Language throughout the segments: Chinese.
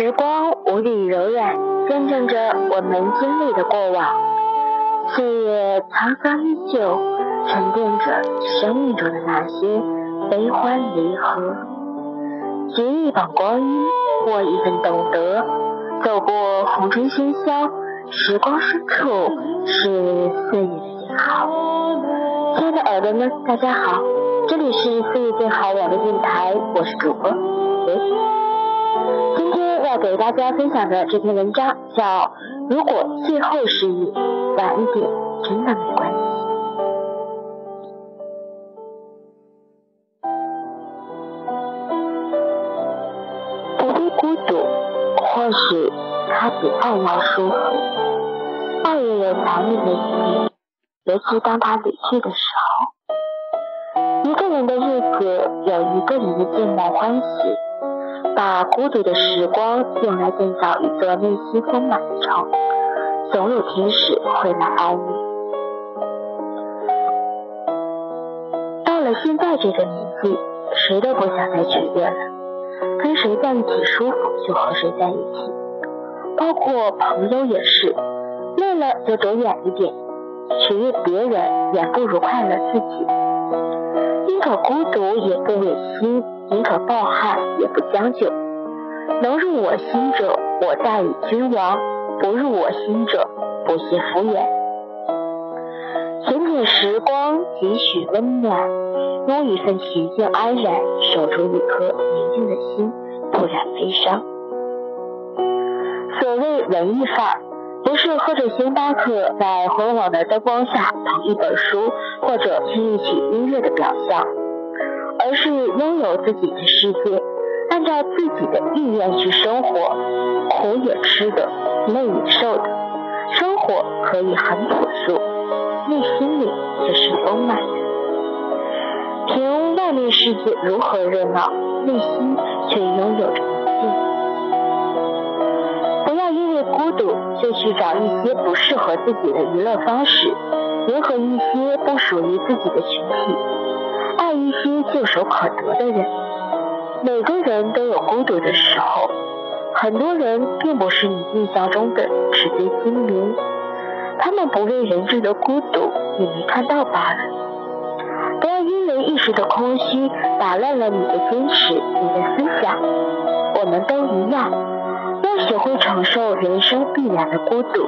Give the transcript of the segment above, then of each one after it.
时光无比柔软，见证着我们经历的过往。岁月沧桑依旧，沉淀着生命中的那些悲欢离合。结一榜光阴，获一份懂得。走过红尘喧嚣，时光深处是岁月的静好。亲爱的耳朵们，大家好，这里是岁月静好网络电台，我是主播维。今天要给大家分享的这篇文章叫《如果最后是你，晚一点真的没关系》。不必孤独，或许他比爱要舒服。爱也有残忍的一面，尤其当他离去的时候。一个人的日子，有一个人的寂寞欢喜。把孤独的时光用来建造一座内心丰满的城，总有天使会来安慰。到了现在这个年纪，谁都不想再取悦了，跟谁在一起舒服就和谁在一起，包括朋友也是，累了就走远一点，取悦别人远不如快乐自己。宁可孤独也不违心。宁可抱憾也不将就，能入我心者，我待以君王；不入我心者，不屑敷衍。浅浅时光，几许温暖，用一份恬静安然，守住一颗宁静的心，不染悲伤。所谓文艺范儿，不是喝着星巴克，在昏黄的灯光下捧一本书，或者听一曲音乐的表象。而是拥有自己的世界，按照自己的意愿去生活，苦也吃的，累也受的，生活可以很朴素，内心里却是丰满的。凭外面世界如何热闹，内心却拥有着孤独就去找一些不适合自己的娱乐方式，迎合一些不属于自己的群体。爱一些唾手可得的人，每个人都有孤独的时候。很多人并不是你印象中的纸醉金迷，他们不为人知的孤独，你没看到罢了。不要因为一时的空虚打乱了你的坚持，你的思想。我们都一样，学会承受人生必然的孤独，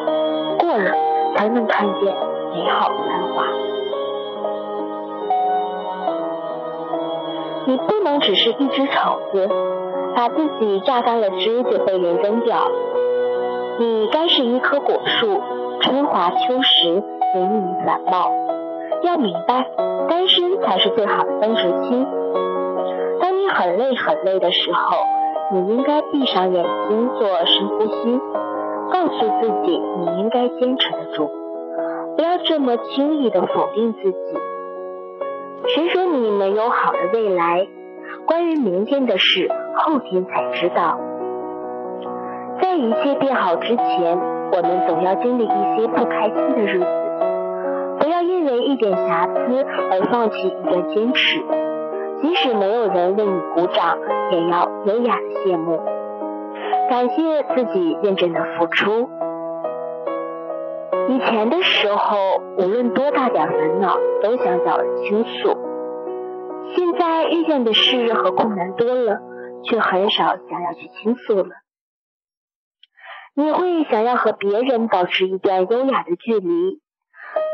过了才能看见美好繁华。你不能只是一只虫子，把自己榨干了汁就被人扔掉。你该是一棵果树，春华秋实，隐隐繁茂。要明白，单身才是最好的增值期。当你很累很累的时候，你应该闭上眼睛做深呼吸，告诉自己你应该坚持得住，不要这么轻易的否定自己。谁说你没有好的未来？关于明天的事，后天才知道。在一切变好之前，我们总要经历一些不开心的日子。不要因为一点瑕疵而放弃一段坚持，即使没有人为你鼓掌，也要优雅的谢幕，感谢自己认真的付出。以前的时候，无论多大点烦恼，都想找人倾诉。现在遇见的事和困难多了，却很少想要去倾诉了。你会想要和别人保持一段优雅的距离。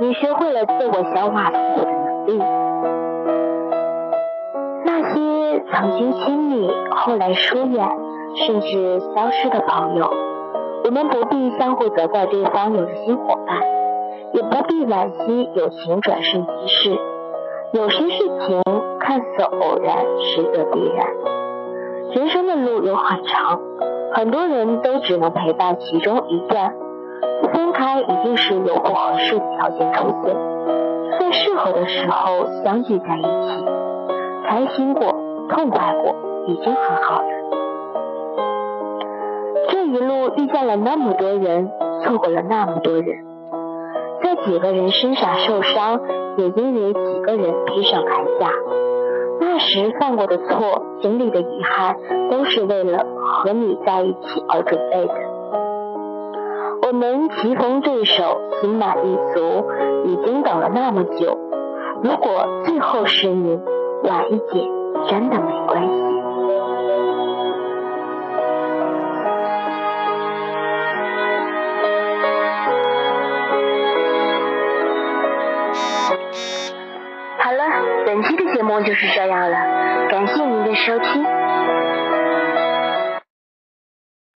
你学会了自我消化痛苦的能力。曾经亲密，后来疏远，甚至消失的朋友。我们不必相互责怪对方有了新伙伴，也不必惋惜友情转瞬即逝。有些事情看似偶然，实则必然。人生的路有很长，很多人都只能陪伴其中一段。分开一定是有不合适的条件出现，在适合的时候相聚在一起，开心过，痛快过，已经很好了。这一路遇见了那么多人，错过了那么多人，在几个人身上受伤，也因为几个人披上铠甲。那时犯过的错，经历的遗憾，都是为了和你在一起而准备的。我们棋逢对手，心满意足，已经等了那么久。如果最后是你，晚一点真的没关系。好了，本期的节目就是这样了，感谢您的收听。